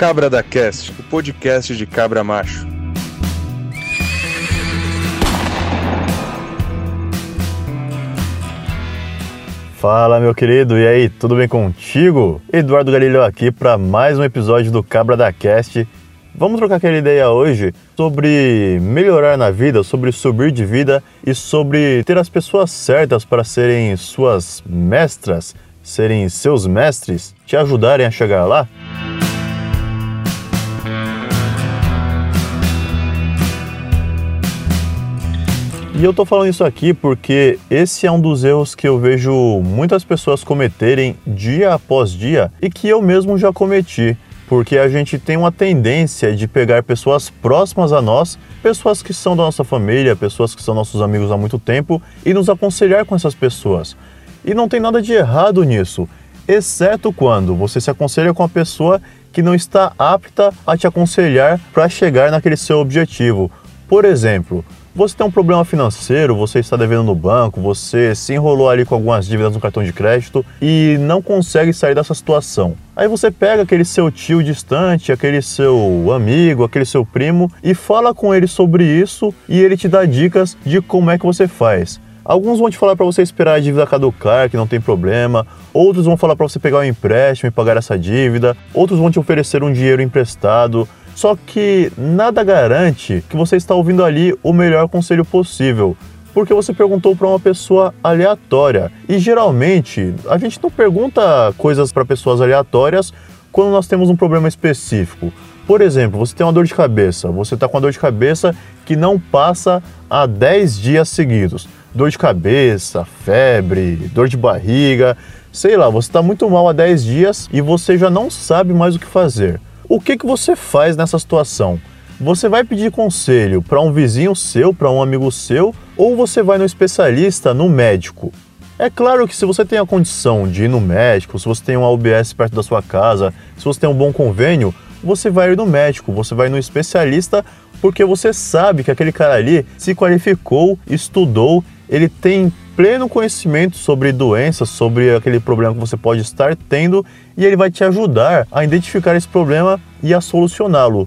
Cabra da Cast, o podcast de cabra macho. Fala, meu querido, e aí, tudo bem contigo? Eduardo Galileu aqui para mais um episódio do Cabra da Cast. Vamos trocar aquela ideia hoje sobre melhorar na vida, sobre subir de vida e sobre ter as pessoas certas para serem suas mestras, serem seus mestres, te ajudarem a chegar lá? E eu tô falando isso aqui porque esse é um dos erros que eu vejo muitas pessoas cometerem dia após dia e que eu mesmo já cometi. Porque a gente tem uma tendência de pegar pessoas próximas a nós, pessoas que são da nossa família, pessoas que são nossos amigos há muito tempo, e nos aconselhar com essas pessoas. E não tem nada de errado nisso, exceto quando você se aconselha com a pessoa que não está apta a te aconselhar para chegar naquele seu objetivo. Por exemplo, você tem um problema financeiro, você está devendo no banco, você se enrolou ali com algumas dívidas no cartão de crédito e não consegue sair dessa situação. Aí você pega aquele seu tio distante, aquele seu amigo, aquele seu primo e fala com ele sobre isso e ele te dá dicas de como é que você faz. Alguns vão te falar para você esperar a dívida caducar, que não tem problema. Outros vão falar para você pegar um empréstimo e pagar essa dívida. Outros vão te oferecer um dinheiro emprestado. Só que nada garante que você está ouvindo ali o melhor conselho possível, porque você perguntou para uma pessoa aleatória. E geralmente a gente não pergunta coisas para pessoas aleatórias quando nós temos um problema específico. Por exemplo, você tem uma dor de cabeça, você está com uma dor de cabeça que não passa há 10 dias seguidos. Dor de cabeça, febre, dor de barriga, sei lá, você está muito mal há 10 dias e você já não sabe mais o que fazer. O que, que você faz nessa situação? Você vai pedir conselho para um vizinho seu, para um amigo seu, ou você vai no especialista, no médico? É claro que se você tem a condição de ir no médico, se você tem um UBS perto da sua casa, se você tem um bom convênio, você vai ir no médico, você vai no especialista, porque você sabe que aquele cara ali se qualificou, estudou, ele tem pleno conhecimento sobre doenças, sobre aquele problema que você pode estar tendo e ele vai te ajudar a identificar esse problema e a solucioná-lo.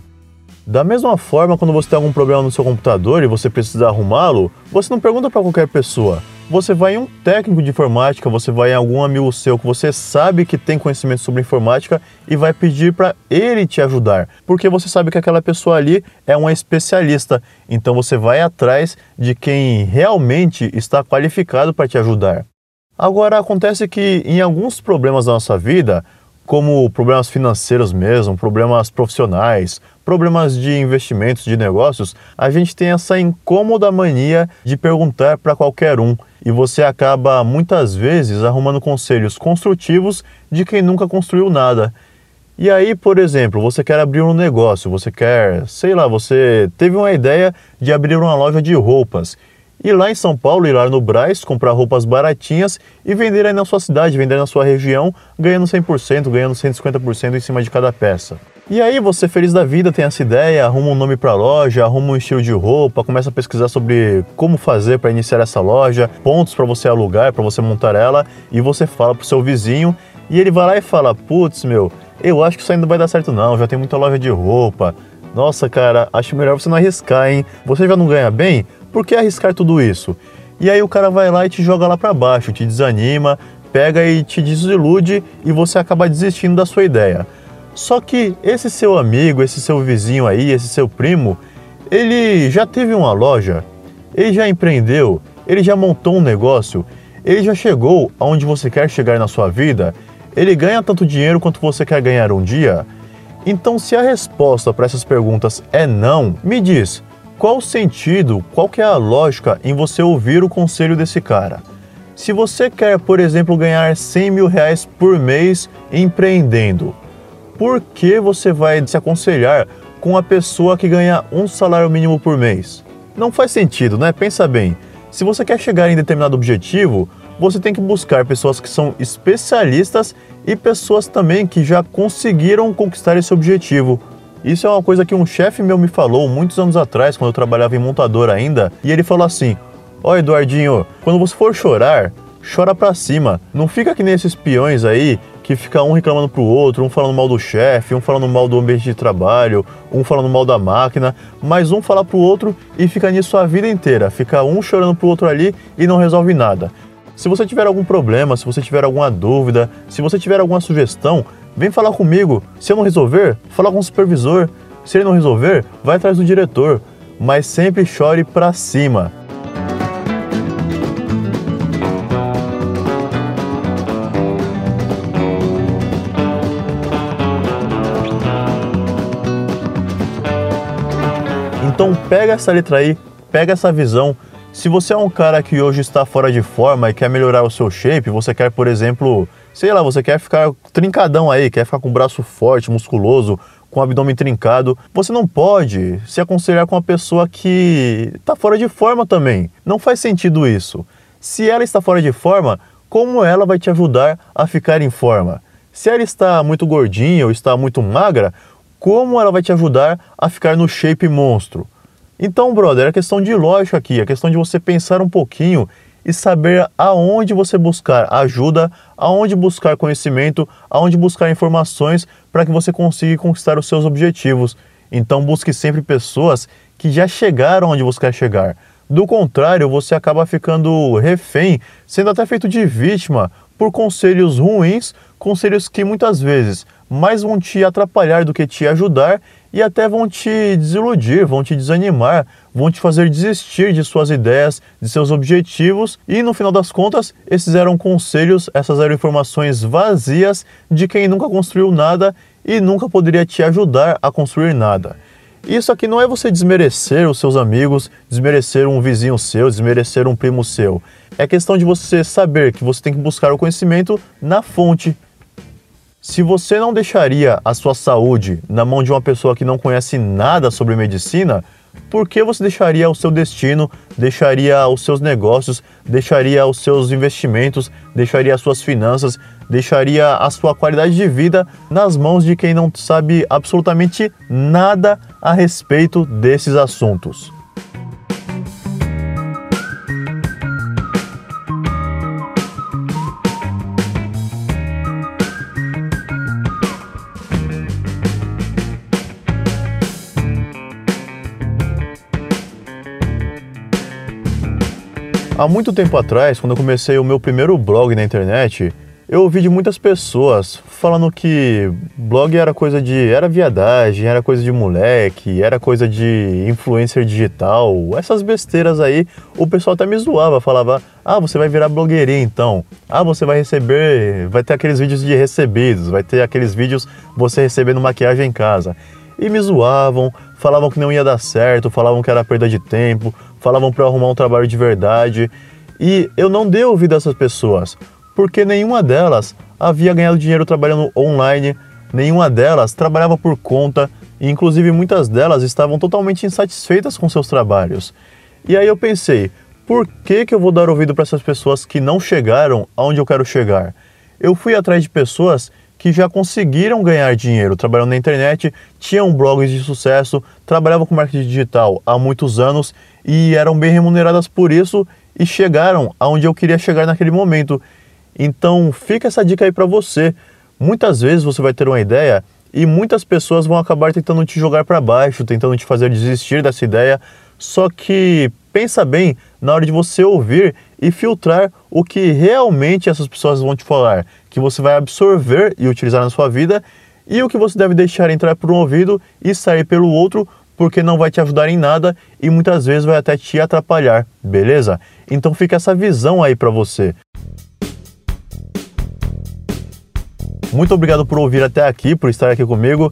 Da mesma forma, quando você tem algum problema no seu computador e você precisa arrumá-lo, você não pergunta para qualquer pessoa. Você vai em um técnico de informática, você vai em algum amigo seu que você sabe que tem conhecimento sobre informática e vai pedir para ele te ajudar, porque você sabe que aquela pessoa ali é uma especialista. Então você vai atrás de quem realmente está qualificado para te ajudar. Agora acontece que em alguns problemas da nossa vida, como problemas financeiros mesmo, problemas profissionais, problemas de investimentos, de negócios, a gente tem essa incômoda mania de perguntar para qualquer um e você acaba muitas vezes arrumando conselhos construtivos de quem nunca construiu nada. E aí, por exemplo, você quer abrir um negócio, você quer, sei lá, você teve uma ideia de abrir uma loja de roupas. Ir lá em São Paulo, ir lá no Braz, comprar roupas baratinhas e vender aí na sua cidade, vender na sua região, ganhando 100%, ganhando 150% em cima de cada peça. E aí você feliz da vida tem essa ideia, arruma um nome para loja, arruma um estilo de roupa, começa a pesquisar sobre como fazer para iniciar essa loja, pontos para você alugar, para você montar ela, e você fala pro seu vizinho e ele vai lá e fala: "Putz, meu, eu acho que isso ainda não vai dar certo não, já tem muita loja de roupa. Nossa, cara, acho melhor você não arriscar, hein? Você já não ganha bem? Por que arriscar tudo isso?" E aí o cara vai lá e te joga lá para baixo, te desanima, pega e te desilude e você acaba desistindo da sua ideia. Só que esse seu amigo, esse seu vizinho aí, esse seu primo, ele já teve uma loja, ele já empreendeu, ele já montou um negócio, ele já chegou aonde você quer chegar na sua vida, ele ganha tanto dinheiro quanto você quer ganhar um dia. Então, se a resposta para essas perguntas é não, me diz, qual o sentido, qual que é a lógica em você ouvir o conselho desse cara? Se você quer, por exemplo, ganhar 100 mil reais por mês empreendendo, por que você vai se aconselhar com a pessoa que ganha um salário mínimo por mês? Não faz sentido, né? Pensa bem. Se você quer chegar em determinado objetivo, você tem que buscar pessoas que são especialistas e pessoas também que já conseguiram conquistar esse objetivo. Isso é uma coisa que um chefe meu me falou muitos anos atrás, quando eu trabalhava em montador ainda, e ele falou assim: Ó, oh, Eduardinho, quando você for chorar, chora pra cima. Não fica que nem esses peões aí que fica um reclamando pro outro, um falando mal do chefe, um falando mal do ambiente de trabalho, um falando mal da máquina, mas um fala pro outro e fica nisso a vida inteira, fica um chorando pro outro ali e não resolve nada. Se você tiver algum problema, se você tiver alguma dúvida, se você tiver alguma sugestão, vem falar comigo. Se eu não resolver, fala com o supervisor. Se ele não resolver, vai atrás do diretor. Mas sempre chore pra cima. Então pega essa letra aí, pega essa visão. Se você é um cara que hoje está fora de forma e quer melhorar o seu shape, você quer, por exemplo, sei lá, você quer ficar trincadão aí, quer ficar com o braço forte, musculoso, com o abdômen trincado, você não pode se aconselhar com uma pessoa que está fora de forma também. Não faz sentido isso. Se ela está fora de forma, como ela vai te ajudar a ficar em forma? Se ela está muito gordinha ou está muito magra, como ela vai te ajudar a ficar no shape monstro. Então, brother, é questão de lógica aqui, é questão de você pensar um pouquinho e saber aonde você buscar ajuda, aonde buscar conhecimento, aonde buscar informações para que você consiga conquistar os seus objetivos. Então, busque sempre pessoas que já chegaram onde você quer chegar. Do contrário, você acaba ficando refém, sendo até feito de vítima por conselhos ruins, conselhos que muitas vezes mais vão te atrapalhar do que te ajudar e até vão te desiludir, vão te desanimar, vão te fazer desistir de suas ideias, de seus objetivos e no final das contas, esses eram conselhos, essas eram informações vazias de quem nunca construiu nada e nunca poderia te ajudar a construir nada. Isso aqui não é você desmerecer os seus amigos, desmerecer um vizinho seu, desmerecer um primo seu. É questão de você saber que você tem que buscar o conhecimento na fonte, se você não deixaria a sua saúde na mão de uma pessoa que não conhece nada sobre medicina, por que você deixaria o seu destino, deixaria os seus negócios, deixaria os seus investimentos, deixaria as suas finanças, deixaria a sua qualidade de vida nas mãos de quem não sabe absolutamente nada a respeito desses assuntos? Há muito tempo atrás, quando eu comecei o meu primeiro blog na internet, eu ouvi de muitas pessoas falando que blog era coisa de. era viadagem, era coisa de moleque, era coisa de influencer digital, essas besteiras aí. O pessoal até me zoava, falava: ah, você vai virar blogueirinha então. Ah, você vai receber. vai ter aqueles vídeos de recebidos, vai ter aqueles vídeos você recebendo maquiagem em casa. E me zoavam, falavam que não ia dar certo, falavam que era perda de tempo, falavam para arrumar um trabalho de verdade. E eu não dei ouvido a essas pessoas, porque nenhuma delas havia ganhado dinheiro trabalhando online, nenhuma delas trabalhava por conta, e inclusive muitas delas estavam totalmente insatisfeitas com seus trabalhos. E aí eu pensei, por que, que eu vou dar ouvido para essas pessoas que não chegaram aonde eu quero chegar? Eu fui atrás de pessoas que já conseguiram ganhar dinheiro trabalhando na internet, tinham blogs de sucesso, trabalhavam com marketing digital há muitos anos e eram bem remuneradas por isso e chegaram aonde eu queria chegar naquele momento. Então, fica essa dica aí para você. Muitas vezes você vai ter uma ideia e muitas pessoas vão acabar tentando te jogar para baixo, tentando te fazer desistir dessa ideia. Só que pensa bem na hora de você ouvir e filtrar o que realmente essas pessoas vão te falar, que você vai absorver e utilizar na sua vida e o que você deve deixar entrar por um ouvido e sair pelo outro, porque não vai te ajudar em nada e muitas vezes vai até te atrapalhar, beleza? Então fica essa visão aí para você. Muito obrigado por ouvir até aqui, por estar aqui comigo.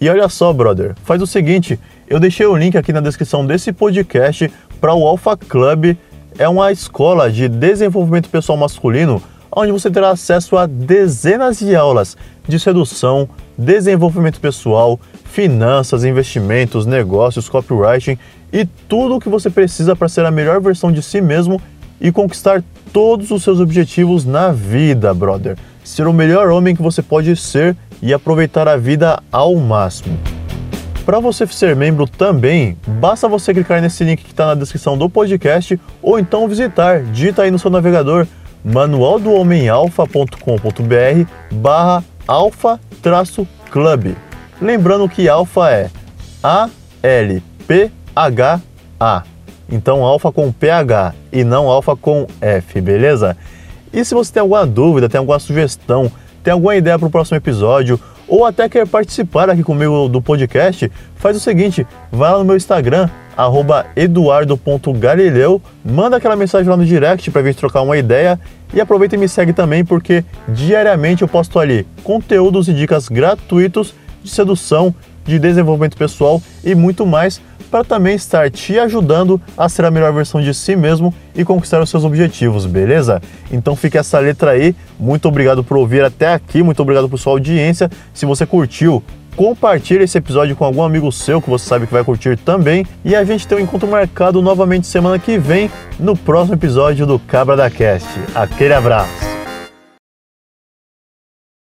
E olha só, brother, faz o seguinte, eu deixei o link aqui na descrição desse podcast para o Alpha Club. É uma escola de desenvolvimento pessoal masculino onde você terá acesso a dezenas de aulas de sedução, desenvolvimento pessoal, finanças, investimentos, negócios, copywriting e tudo o que você precisa para ser a melhor versão de si mesmo e conquistar todos os seus objetivos na vida, brother. Ser o melhor homem que você pode ser e aproveitar a vida ao máximo. Para você ser membro também, basta você clicar nesse link que está na descrição do podcast ou então visitar, digita aí no seu navegador manualdohomemalfa.com.br barra alfa club. Lembrando que alfa é A-L-P-H-A. Então alfa com PH e não alfa com F, beleza? E se você tem alguma dúvida, tem alguma sugestão, tem alguma ideia para o próximo episódio ou até quer participar aqui comigo do podcast, faz o seguinte, vai lá no meu Instagram, eduardo.galileu, manda aquela mensagem lá no direct para a gente trocar uma ideia e aproveita e me segue também porque diariamente eu posto ali conteúdos e dicas gratuitos de sedução, de desenvolvimento pessoal e muito mais para também estar te ajudando a ser a melhor versão de si mesmo e conquistar os seus objetivos, beleza? Então fica essa letra aí. Muito obrigado por ouvir até aqui, muito obrigado por sua audiência. Se você curtiu, compartilhe esse episódio com algum amigo seu que você sabe que vai curtir também. E a gente tem um encontro marcado novamente semana que vem no próximo episódio do Cabra da Cast. Aquele abraço!